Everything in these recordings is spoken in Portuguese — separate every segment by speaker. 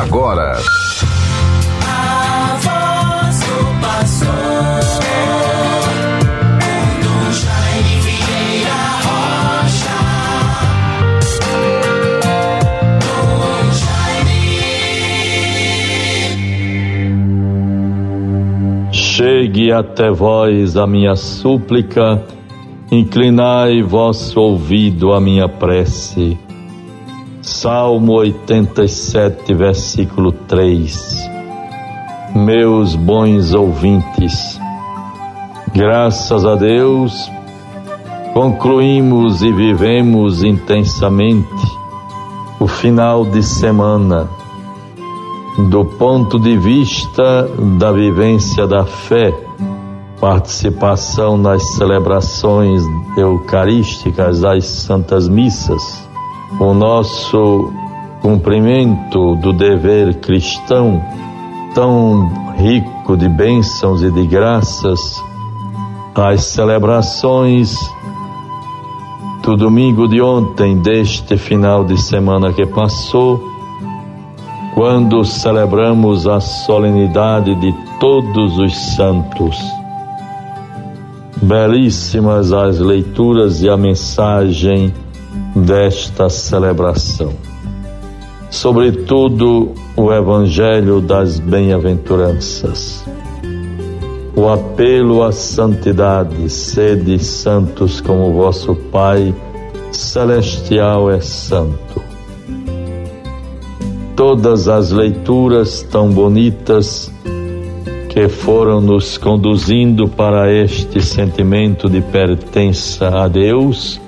Speaker 1: agora.
Speaker 2: A voz do pastor.
Speaker 3: Chegue até vós a minha súplica, inclinai vosso ouvido à minha prece. Salmo 87, versículo 3. Meus bons ouvintes, graças a Deus, concluímos e vivemos intensamente o final de semana do ponto de vista da vivência da fé, participação nas celebrações eucarísticas das Santas Missas o nosso cumprimento do dever cristão, tão rico de bênçãos e de graças, as celebrações do domingo de ontem, deste final de semana que passou, quando celebramos a solenidade de todos os santos. Belíssimas as leituras e a mensagem desta celebração. Sobretudo o Evangelho das Bem-aventuranças. O apelo à santidade, sede santos como vosso Pai celestial é santo. Todas as leituras tão bonitas que foram nos conduzindo para este sentimento de pertença a Deus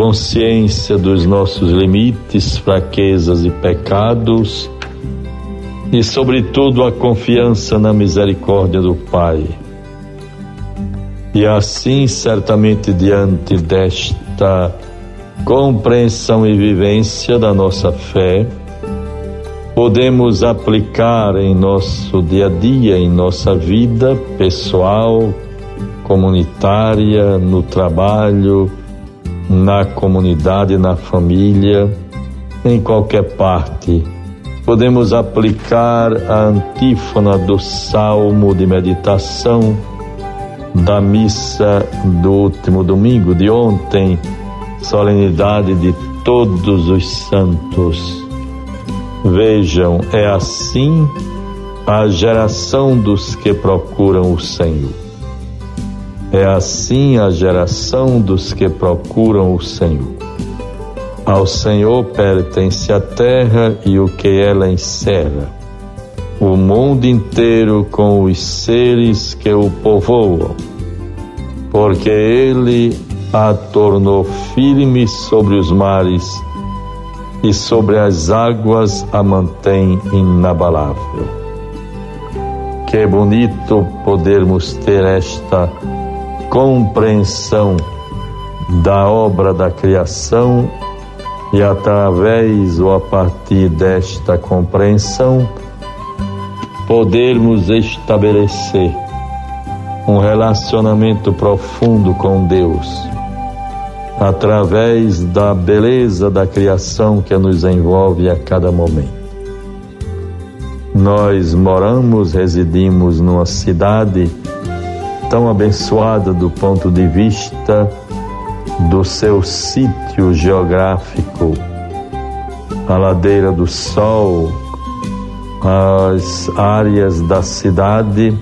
Speaker 3: consciência dos nossos limites, fraquezas e pecados, e, sobretudo, a confiança na misericórdia do Pai. E assim, certamente, diante desta compreensão e vivência da nossa fé, podemos aplicar em nosso dia a dia, em nossa vida pessoal, comunitária, no trabalho, na comunidade, na família, em qualquer parte. Podemos aplicar a antífona do salmo de meditação da missa do último domingo de ontem, solenidade de todos os santos. Vejam, é assim a geração dos que procuram o Senhor. É assim a geração dos que procuram o Senhor. Ao Senhor pertence a terra e o que ela encerra, o mundo inteiro com os seres que o povoam, porque ele a tornou firme sobre os mares e sobre as águas a mantém inabalável. Que bonito podermos ter esta compreensão da obra da criação e através ou a partir desta compreensão podermos estabelecer um relacionamento profundo com Deus através da beleza da criação que nos envolve a cada momento. Nós moramos, residimos numa cidade tão abençoada do ponto de vista do seu sítio geográfico, a ladeira do Sol, as áreas da cidade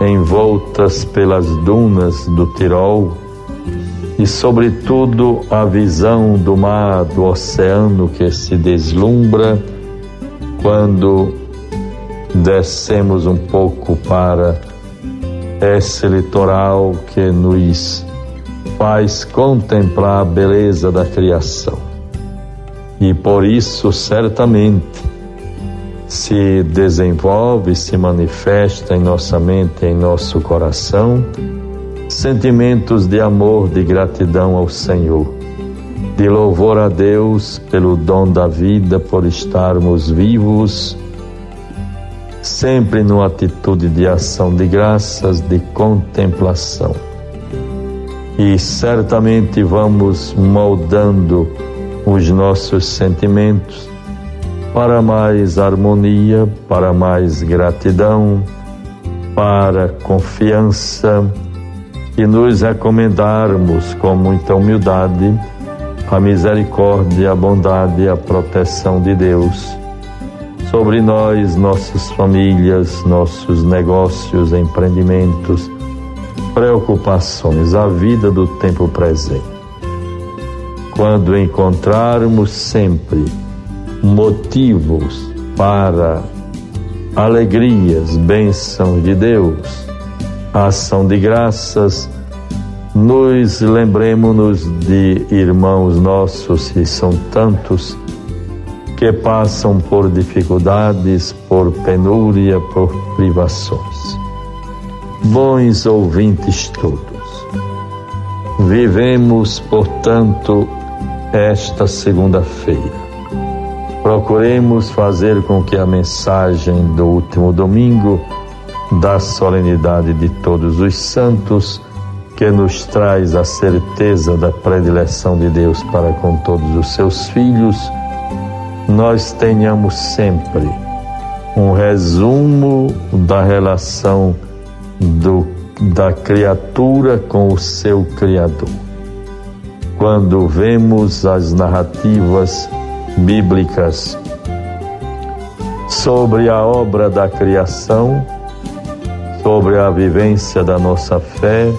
Speaker 3: envoltas pelas dunas do Tirol e, sobretudo, a visão do mar, do oceano que se deslumbra quando descemos um pouco para esse litoral que nos faz contemplar a beleza da criação. E por isso, certamente, se desenvolve, se manifesta em nossa mente, em nosso coração, sentimentos de amor, de gratidão ao Senhor, de louvor a Deus pelo dom da vida, por estarmos vivos sempre numa atitude de ação de graças, de contemplação. E certamente vamos moldando os nossos sentimentos para mais harmonia, para mais gratidão, para confiança e nos recomendarmos com muita humildade a misericórdia, a bondade e a proteção de Deus sobre nós, nossas famílias, nossos negócios, empreendimentos, preocupações, a vida do tempo presente. Quando encontrarmos sempre motivos para alegrias, bênçãos de Deus, ação de graças, nos lembremos-nos de irmãos nossos, que são tantos, que passam por dificuldades, por penúria, por privações. Bons ouvintes todos, vivemos, portanto, esta segunda-feira. Procuremos fazer com que a mensagem do último domingo, da solenidade de todos os santos, que nos traz a certeza da predileção de Deus para com todos os seus filhos, nós tenhamos sempre um resumo da relação do, da criatura com o seu Criador. Quando vemos as narrativas bíblicas sobre a obra da criação, sobre a vivência da nossa fé,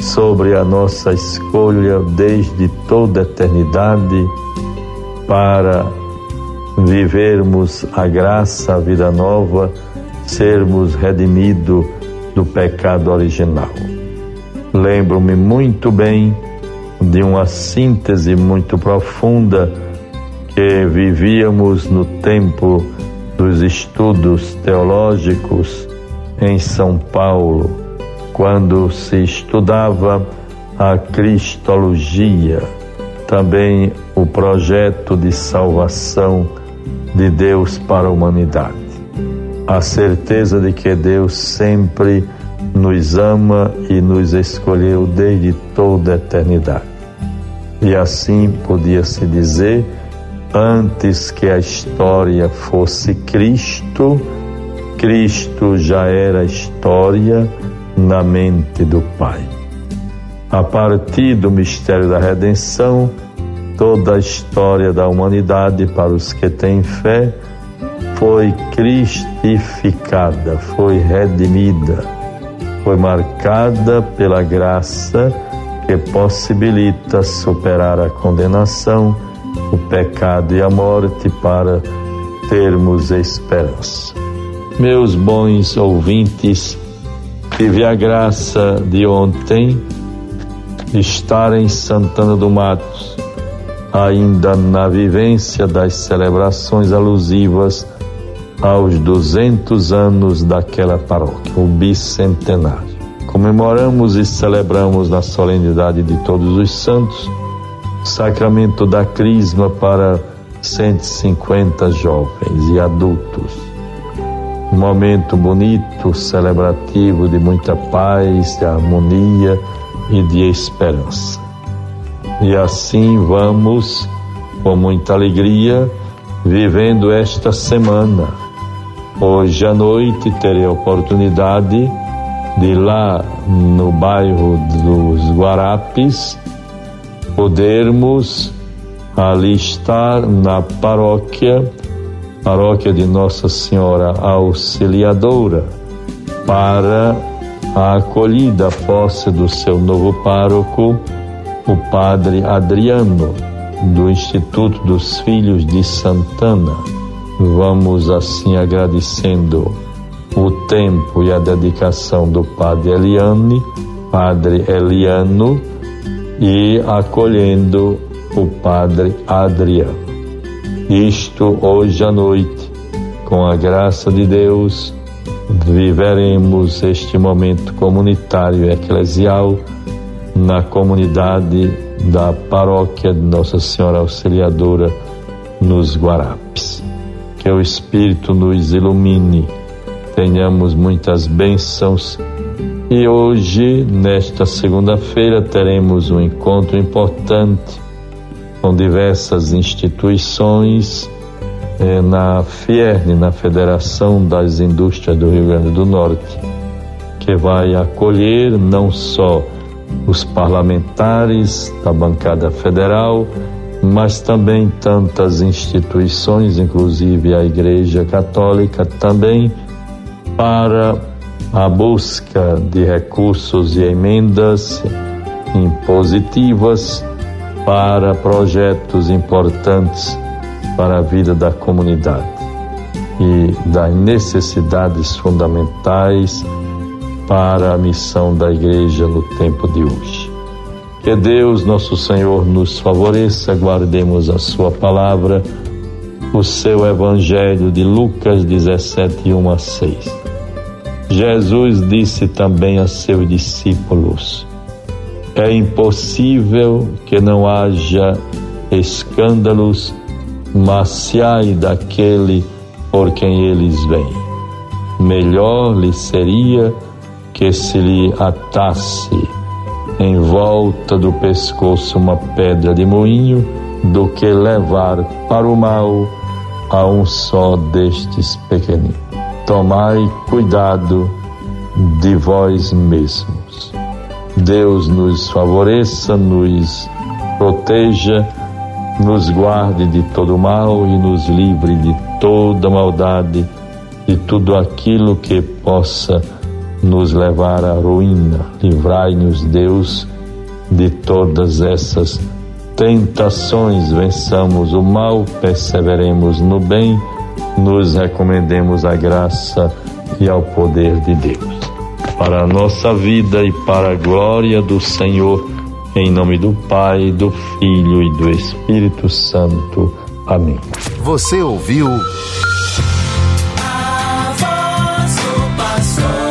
Speaker 3: sobre a nossa escolha desde toda a eternidade para vivermos a graça, a vida nova, sermos redimidos do pecado original. Lembro-me muito bem de uma síntese muito profunda que vivíamos no tempo dos estudos teológicos em São Paulo quando se estudava a Cristologia, também o projeto de salvação de Deus para a humanidade. A certeza de que Deus sempre nos ama e nos escolheu desde toda a eternidade. E assim podia-se dizer, antes que a história fosse Cristo, Cristo já era história na mente do Pai. A partir do mistério da redenção, toda a história da humanidade para os que têm fé foi cristificada, foi redimida, foi marcada pela graça que possibilita superar a condenação, o pecado e a morte para termos esperança. Meus bons ouvintes, Tive a graça de ontem estar em Santana do Matos, ainda na vivência das celebrações alusivas aos 200 anos daquela paróquia, o bicentenário. Comemoramos e celebramos na solenidade de Todos os Santos o sacramento da Crisma para 150 jovens e adultos um momento bonito, celebrativo de muita paz, de harmonia e de esperança. E assim vamos, com muita alegria, vivendo esta semana. Hoje à noite terei a oportunidade de lá no bairro dos Guarapes podermos ali estar na paróquia paróquia de Nossa Senhora Auxiliadora, para a acolhida posse do seu novo pároco, o padre Adriano, do Instituto dos Filhos de Santana. Vamos assim agradecendo o tempo e a dedicação do padre Eliane, padre Eliano, e acolhendo o padre Adriano. Isto hoje à noite, com a graça de Deus, viveremos este momento comunitário e eclesial na comunidade da paróquia de Nossa Senhora Auxiliadora nos Guarapes. Que o Espírito nos ilumine, tenhamos muitas bênçãos e hoje, nesta segunda-feira, teremos um encontro importante com diversas instituições é, na FIERN, na Federação das Indústrias do Rio Grande do Norte, que vai acolher não só os parlamentares da bancada federal, mas também tantas instituições, inclusive a Igreja Católica, também para a busca de recursos e emendas impositivas para projetos importantes para a vida da comunidade e das necessidades fundamentais para a missão da igreja no tempo de hoje. Que Deus, nosso Senhor, nos favoreça, guardemos a Sua palavra, o seu Evangelho de Lucas 17, 1 a 6. Jesus disse também a seus discípulos: É impossível que não haja escândalos, mas se ai daquele por quem eles vêm. Melhor lhe seria que se lhe atasse em volta do pescoço uma pedra de moinho do que levar para o mal a um só destes pequeninos tomai cuidado de vós mesmos. Deus nos favoreça, nos proteja, nos guarde de todo mal e nos livre de toda maldade, de tudo aquilo que possa nos levar à ruína. Livrai-nos, Deus, de todas essas tentações. Vençamos o mal, perseveremos no bem, nos recomendemos à graça e ao poder de Deus. Para a nossa vida e para a glória do Senhor, em nome do Pai, do Filho e do Espírito Santo. Amém.
Speaker 1: Você ouviu. A voz do pastor.